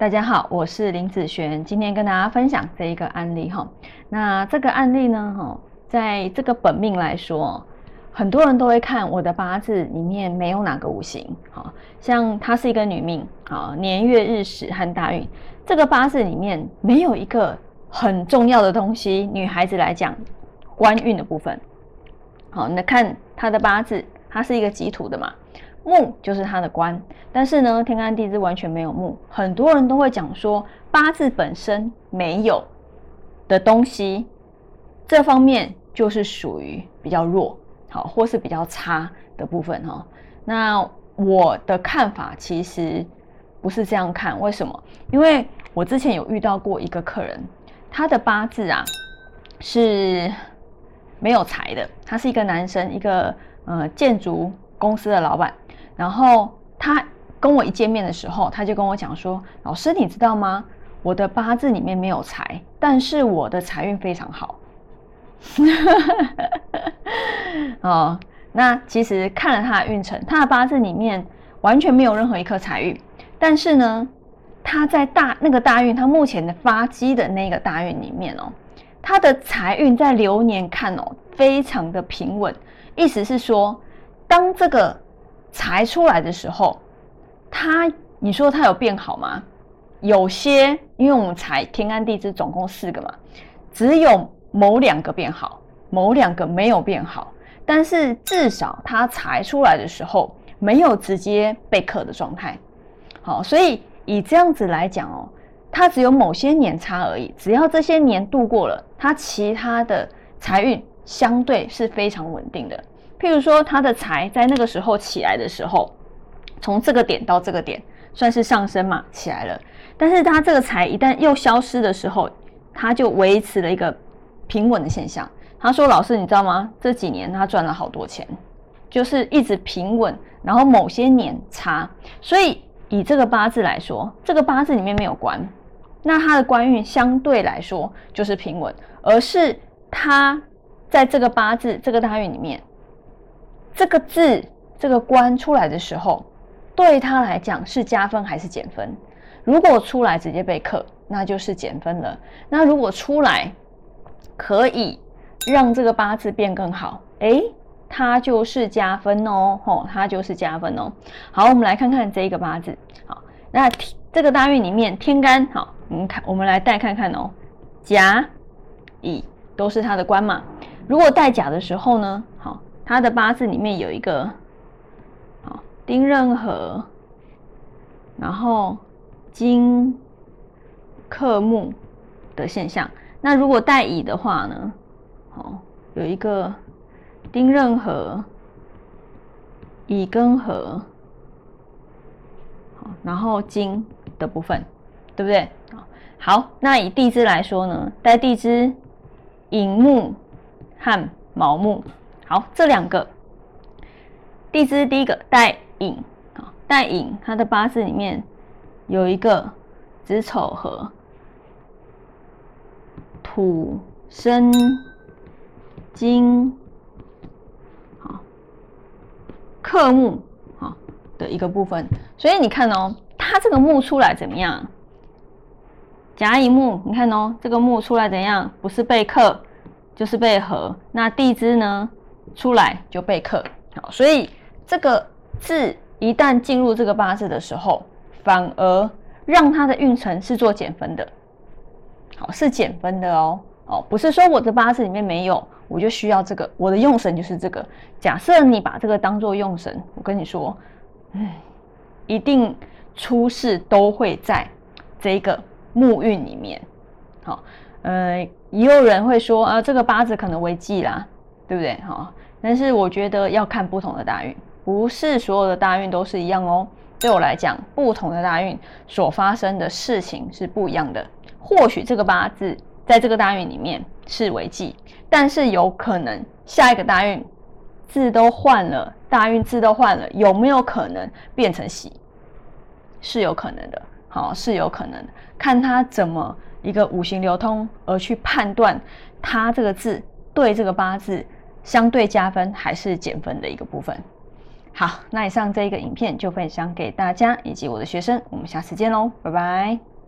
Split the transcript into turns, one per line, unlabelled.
大家好，我是林子璇，今天跟大家分享这一个案例哈。那这个案例呢，哈，在这个本命来说，很多人都会看我的八字里面没有哪个五行，哈，像她是一个女命，啊，年月日时和大运，这个八字里面没有一个很重要的东西。女孩子来讲，官运的部分，好，那看她的八字，她是一个己土的嘛。木就是他的官，但是呢，天干地支完全没有木。很多人都会讲说，八字本身没有的东西，这方面就是属于比较弱，好，或是比较差的部分哈。那我的看法其实不是这样看，为什么？因为我之前有遇到过一个客人，他的八字啊是没有财的，他是一个男生，一个呃建筑公司的老板。然后他跟我一见面的时候，他就跟我讲说：“老师，你知道吗？我的八字里面没有财，但是我的财运非常好。”哦，那其实看了他的运程，他的八字里面完全没有任何一颗财运，但是呢，他在大那个大运，他目前的发基的那个大运里面哦，他的财运在流年看哦，非常的平稳。意思是说，当这个财出来的时候，他你说他有变好吗？有些，因为我们财天干地支总共四个嘛，只有某两个变好，某两个没有变好。但是至少他财出来的时候没有直接被克的状态。好，所以以这样子来讲哦，他只有某些年差而已。只要这些年度过了，他其他的财运相对是非常稳定的。譬如说，他的财在那个时候起来的时候，从这个点到这个点算是上升嘛，起来了。但是他这个财一旦又消失的时候，他就维持了一个平稳的现象。他说：“老师，你知道吗？这几年他赚了好多钱，就是一直平稳，然后某些年差。所以以这个八字来说，这个八字里面没有官，那他的官运相对来说就是平稳，而是他在这个八字这个大运里面。”这个字，这个官出来的时候，对他来讲是加分还是减分？如果出来直接被克，那就是减分了。那如果出来可以让这个八字变更好，诶，它就是加分哦，吼，它就是加分哦。好，我们来看看这一个八字。好，那这个大运里面天干，好，我们看，我们来带看看哦，甲、乙都是它的官嘛。如果带甲的时候呢，他的八字里面有一个，好丁壬合，然后金克木的现象。那如果带乙的话呢？好，有一个丁壬合，乙庚合，好，然后金的部分，对不对？好，那以地支来说呢，带地支寅木和卯木。好，这两个地支第一个带寅啊，带寅，它的八字里面有一个子丑合土生金，好克木好的一个部分，所以你看哦，它这个木出来怎么样？甲乙木，你看哦，这个木出来怎样？不是被克就是被合，那地支呢？出来就被克，好，所以这个字一旦进入这个八字的时候，反而让他的运程是做减分的，好，是减分的哦，哦，不是说我的八字里面没有，我就需要这个，我的用神就是这个。假设你把这个当做用神，我跟你说，嗯，一定出事都会在这个木运里面，好，呃，也有人会说啊，这个八字可能为忌啦。对不对？哈，但是我觉得要看不同的大运，不是所有的大运都是一样哦。对我来讲，不同的大运所发生的事情是不一样的。或许这个八字在这个大运里面是为忌，但是有可能下一个大运字都换了，大运字都换了，有没有可能变成喜？是有可能的，好，是有可能。看他怎么一个五行流通而去判断他这个字对这个八字。相对加分还是减分的一个部分。好，那以上这一个影片就分享给大家以及我的学生，我们下次见喽，拜拜。